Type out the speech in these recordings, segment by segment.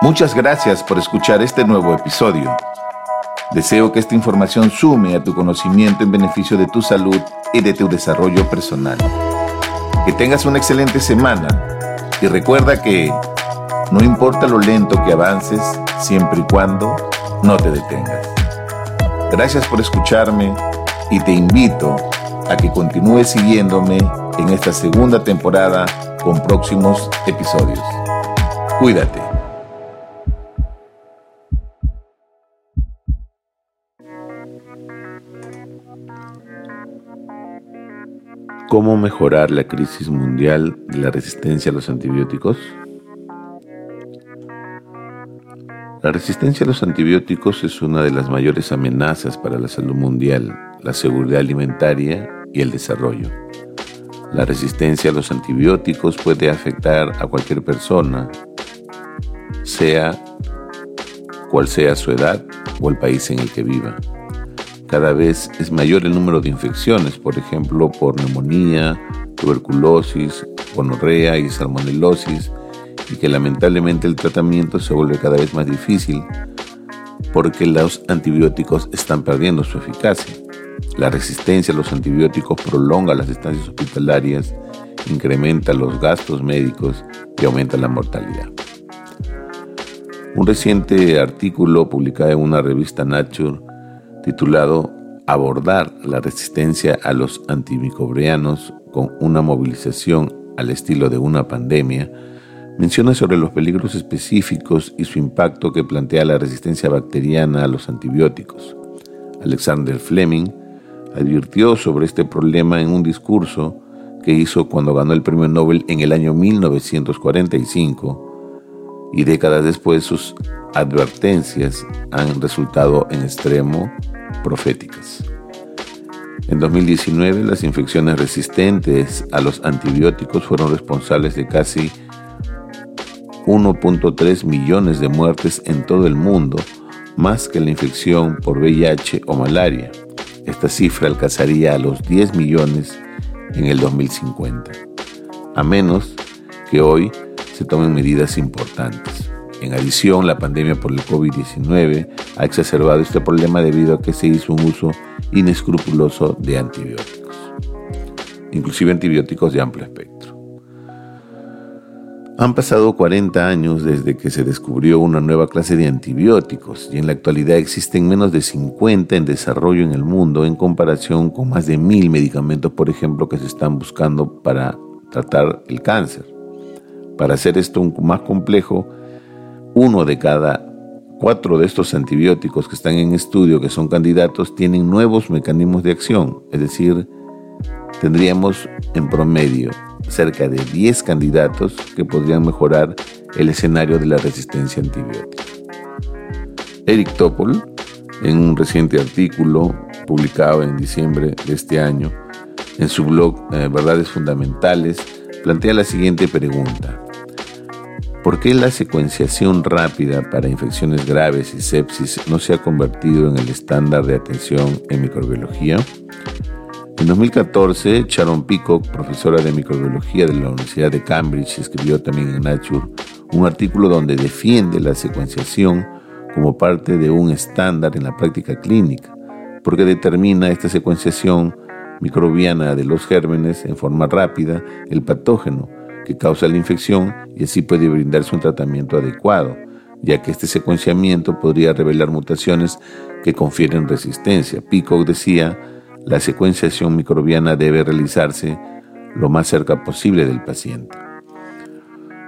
Muchas gracias por escuchar este nuevo episodio. Deseo que esta información sume a tu conocimiento en beneficio de tu salud y de tu desarrollo personal. Que tengas una excelente semana y recuerda que no importa lo lento que avances, siempre y cuando no te detengas. Gracias por escucharme y te invito a que continúes siguiéndome en esta segunda temporada con próximos episodios. Cuídate. ¿Cómo mejorar la crisis mundial de la resistencia a los antibióticos? La resistencia a los antibióticos es una de las mayores amenazas para la salud mundial, la seguridad alimentaria y el desarrollo. La resistencia a los antibióticos puede afectar a cualquier persona, sea cual sea su edad o el país en el que viva. Cada vez es mayor el número de infecciones, por ejemplo, por neumonía, tuberculosis, gonorrea y salmonelosis, y que lamentablemente el tratamiento se vuelve cada vez más difícil porque los antibióticos están perdiendo su eficacia. La resistencia a los antibióticos prolonga las estancias hospitalarias, incrementa los gastos médicos y aumenta la mortalidad. Un reciente artículo publicado en una revista Nature titulado Abordar la resistencia a los antimicrobianos con una movilización al estilo de una pandemia menciona sobre los peligros específicos y su impacto que plantea la resistencia bacteriana a los antibióticos. Alexander Fleming advirtió sobre este problema en un discurso que hizo cuando ganó el premio Nobel en el año 1945 y décadas después sus advertencias han resultado en extremo proféticas. En 2019 las infecciones resistentes a los antibióticos fueron responsables de casi 1.3 millones de muertes en todo el mundo, más que la infección por VIH o malaria. Esta cifra alcanzaría a los 10 millones en el 2050, a menos que hoy se tomen medidas importantes. En adición, la pandemia por el COVID-19 ha exacerbado este problema debido a que se hizo un uso inescrupuloso de antibióticos, inclusive antibióticos de amplio espectro. Han pasado 40 años desde que se descubrió una nueva clase de antibióticos y en la actualidad existen menos de 50 en desarrollo en el mundo en comparación con más de mil medicamentos, por ejemplo, que se están buscando para tratar el cáncer. Para hacer esto más complejo, uno de cada cuatro de estos antibióticos que están en estudio, que son candidatos, tienen nuevos mecanismos de acción, es decir, tendríamos en promedio cerca de 10 candidatos que podrían mejorar el escenario de la resistencia antibiótica. Eric Topol, en un reciente artículo publicado en diciembre de este año, en su blog eh, Verdades Fundamentales, plantea la siguiente pregunta. ¿Por qué la secuenciación rápida para infecciones graves y sepsis no se ha convertido en el estándar de atención en microbiología? En 2014, Sharon Peacock, profesora de microbiología de la Universidad de Cambridge, escribió también en Nature un artículo donde defiende la secuenciación como parte de un estándar en la práctica clínica, porque determina esta secuenciación microbiana de los gérmenes en forma rápida el patógeno que causa la infección y así puede brindarse un tratamiento adecuado, ya que este secuenciamiento podría revelar mutaciones que confieren resistencia. Peacock decía, la secuenciación microbiana debe realizarse lo más cerca posible del paciente.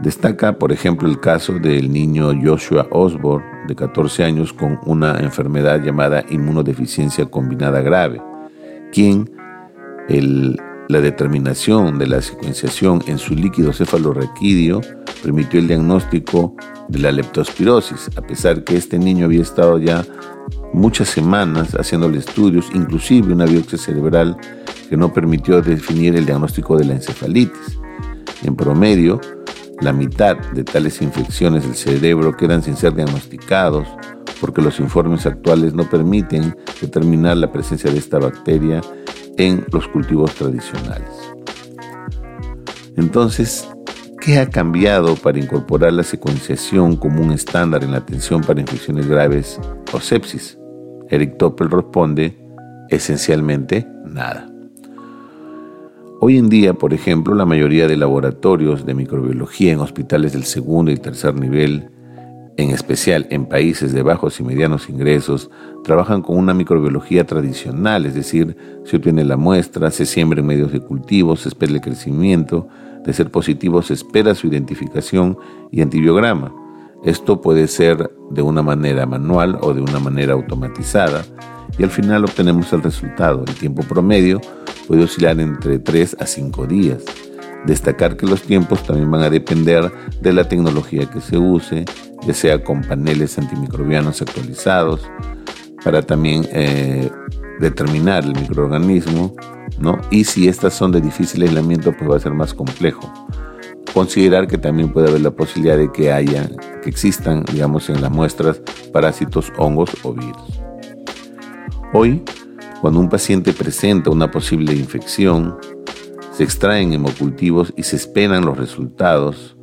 Destaca, por ejemplo, el caso del niño Joshua Osborne, de 14 años, con una enfermedad llamada inmunodeficiencia combinada grave, quien la determinación de la secuenciación en su líquido cefalorraquídeo permitió el diagnóstico de la leptospirosis, a pesar que este niño había estado ya muchas semanas haciéndole estudios, inclusive una biopsia cerebral que no permitió definir el diagnóstico de la encefalitis. En promedio, la mitad de tales infecciones del cerebro quedan sin ser diagnosticados porque los informes actuales no permiten determinar la presencia de esta bacteria en los cultivos tradicionales. Entonces, ¿Qué ha cambiado para incorporar la secuenciación como un estándar en la atención para infecciones graves o sepsis? Eric Toppel responde, esencialmente nada. Hoy en día, por ejemplo, la mayoría de laboratorios de microbiología en hospitales del segundo y tercer nivel, en especial en países de bajos y medianos ingresos, trabajan con una microbiología tradicional, es decir, se obtiene la muestra, se siembra en medios de cultivo, se espera el crecimiento, de ser positivo se espera su identificación y antibiograma. Esto puede ser de una manera manual o de una manera automatizada y al final obtenemos el resultado. El tiempo promedio puede oscilar entre 3 a 5 días. Destacar que los tiempos también van a depender de la tecnología que se use, ya sea con paneles antimicrobianos actualizados, para también eh, determinar el microorganismo, ¿no? Y si estas son de difícil aislamiento, pues va a ser más complejo. Considerar que también puede haber la posibilidad de que haya, que existan, digamos, en las muestras parásitos, hongos o virus. Hoy, cuando un paciente presenta una posible infección, se extraen hemocultivos y se esperan los resultados,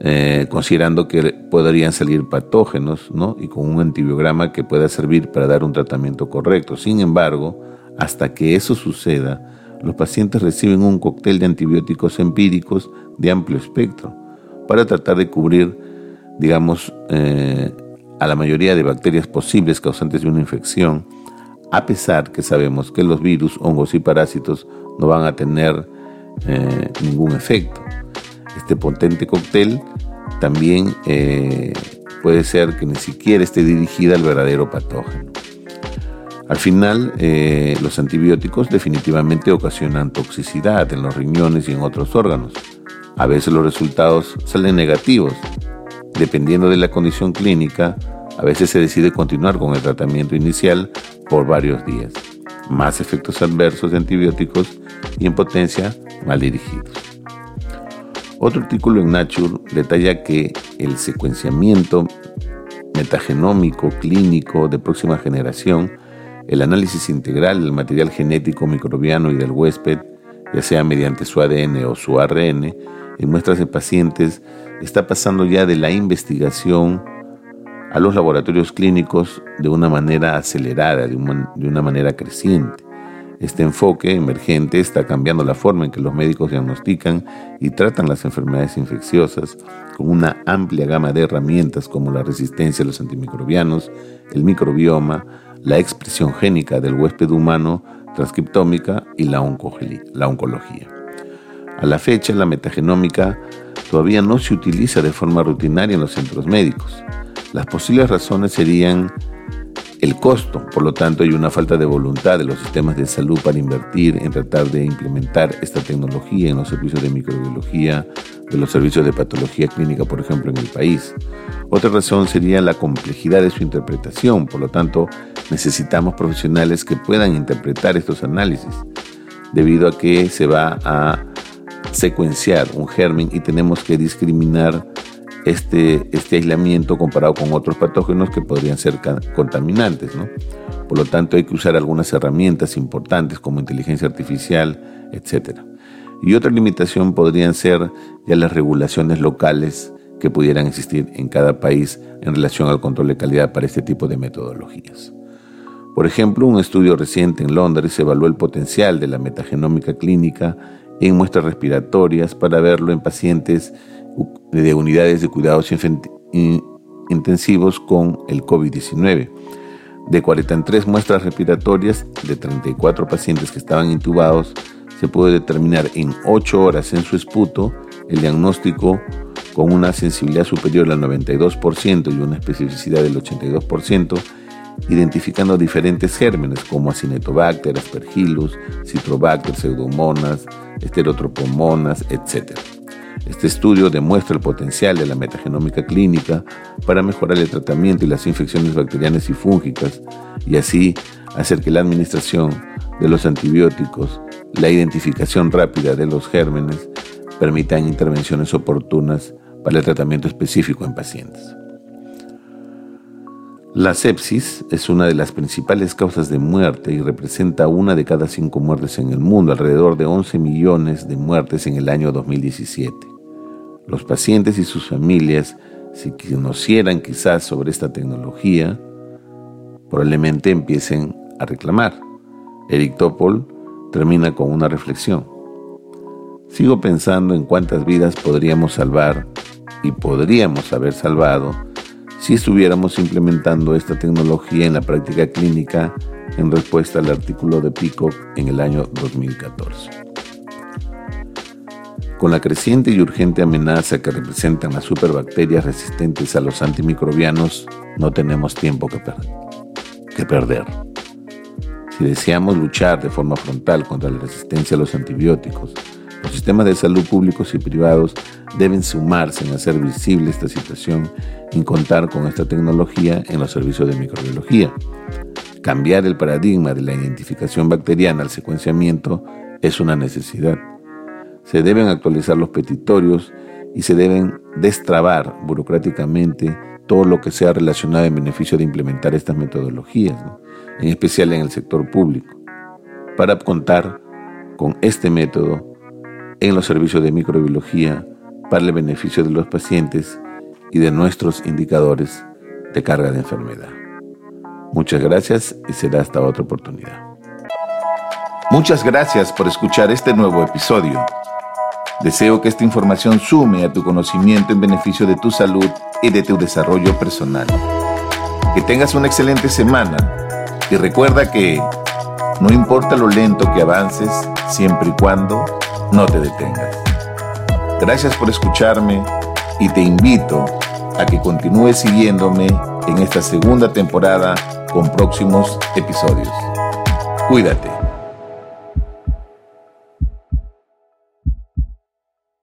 eh, considerando que podrían salir patógenos ¿no? y con un antibiograma que pueda servir para dar un tratamiento correcto. Sin embargo, hasta que eso suceda, los pacientes reciben un cóctel de antibióticos empíricos de amplio espectro para tratar de cubrir, digamos, eh, a la mayoría de bacterias posibles causantes de una infección a pesar que sabemos que los virus, hongos y parásitos no van a tener eh, ningún efecto. Este potente cóctel también eh, puede ser que ni siquiera esté dirigida al verdadero patógeno. Al final, eh, los antibióticos definitivamente ocasionan toxicidad en los riñones y en otros órganos. A veces los resultados salen negativos. Dependiendo de la condición clínica, a veces se decide continuar con el tratamiento inicial por varios días. Más efectos adversos de antibióticos y en potencia mal dirigidos. Otro artículo en Nature detalla que el secuenciamiento metagenómico clínico de próxima generación, el análisis integral del material genético microbiano y del huésped, ya sea mediante su ADN o su ARN, en muestras de pacientes, está pasando ya de la investigación a los laboratorios clínicos de una manera acelerada, de una, manera creciente. Este enfoque emergente está cambiando la forma en que los médicos diagnostican y tratan las enfermedades infecciosas con una amplia gama de herramientas como la resistencia a los antimicrobianos, el microbioma, la expresión génica del huésped humano, transcriptómica y la, oncología. A la fecha, la metagenómica todavía no se utiliza de forma rutinaria en los centros médicos. Las posibles razones serían el costo, por lo tanto hay una falta de voluntad de los sistemas de salud para invertir en tratar de implementar esta tecnología en los servicios de microbiología, de los servicios de patología clínica, por ejemplo, en el país. Otra razón sería la complejidad de su interpretación, por lo tanto necesitamos profesionales que puedan interpretar estos análisis, debido a que se va a secuenciar un germen y tenemos que discriminar este, este aislamiento comparado con otros patógenos que podrían ser contaminantes. Por lo tanto, hay que usar algunas herramientas importantes como inteligencia artificial, etc. Y otra limitación podrían ser ya las regulaciones locales que pudieran existir en cada país en relación al control de calidad para este tipo de metodologías. Por ejemplo, un estudio reciente en Londres evaluó el potencial de la metagenómica clínica en muestras respiratorias para verlo en pacientes de unidades de cuidados intensivos con el COVID-19. De 43 muestras respiratorias de 34 pacientes que estaban intubados, se pudo determinar en 8 horas en su esputo el diagnóstico con una sensibilidad superior al 92% y una especificidad del 82%, identificando diferentes gérmenes como Acinetobacter, Aspergillus, Citrobacter, Pseudomonas, Esterotropomonas, etc. Este estudio demuestra el potencial de la metagenómica clínica para mejorar el tratamiento y las infecciones bacterianas y fúngicas y así hacer que la administración de los antibióticos, la identificación rápida de los gérmenes, permitan intervenciones oportunas para el tratamiento específico en pacientes. La sepsis es una de las principales causas de muerte y representa una de cada cinco muertes en el mundo, alrededor de 11 millones de muertes en el año 2017. Los pacientes y sus familias, si conocieran quizás sobre esta tecnología, probablemente empiecen a reclamar. Eric Topol termina con una reflexión. Sigo pensando en cuántas vidas podríamos salvar y podríamos haber salvado si estuviéramos implementando esta tecnología en la práctica clínica en respuesta al artículo de Peacock en el año 2014. Con la creciente y urgente amenaza que representan las superbacterias resistentes a los antimicrobianos, no tenemos tiempo que, que perder. Si deseamos luchar de forma frontal contra la resistencia a los antibióticos, los sistemas de salud públicos y privados deben sumarse en hacer visible esta situación y contar con esta tecnología en los servicios de microbiología. Cambiar el paradigma de la identificación bacteriana al secuenciamiento es una necesidad. Se deben actualizar los petitorios y se deben destrabar burocráticamente todo lo que sea relacionado en beneficio de implementar estas metodologías, en especial en el sector público, para contar con este método en los servicios de microbiología para el beneficio de los pacientes y de nuestros indicadores de carga de enfermedad. Muchas gracias y será hasta otra oportunidad. Muchas gracias por escuchar este nuevo episodio. Deseo que esta información sume a tu conocimiento en beneficio de tu salud y de tu desarrollo personal. Que tengas una excelente semana y recuerda que no importa lo lento que avances, siempre y cuando no te detengas. Gracias por escucharme y te invito a que continúes siguiéndome en esta segunda temporada con próximos episodios. Cuídate.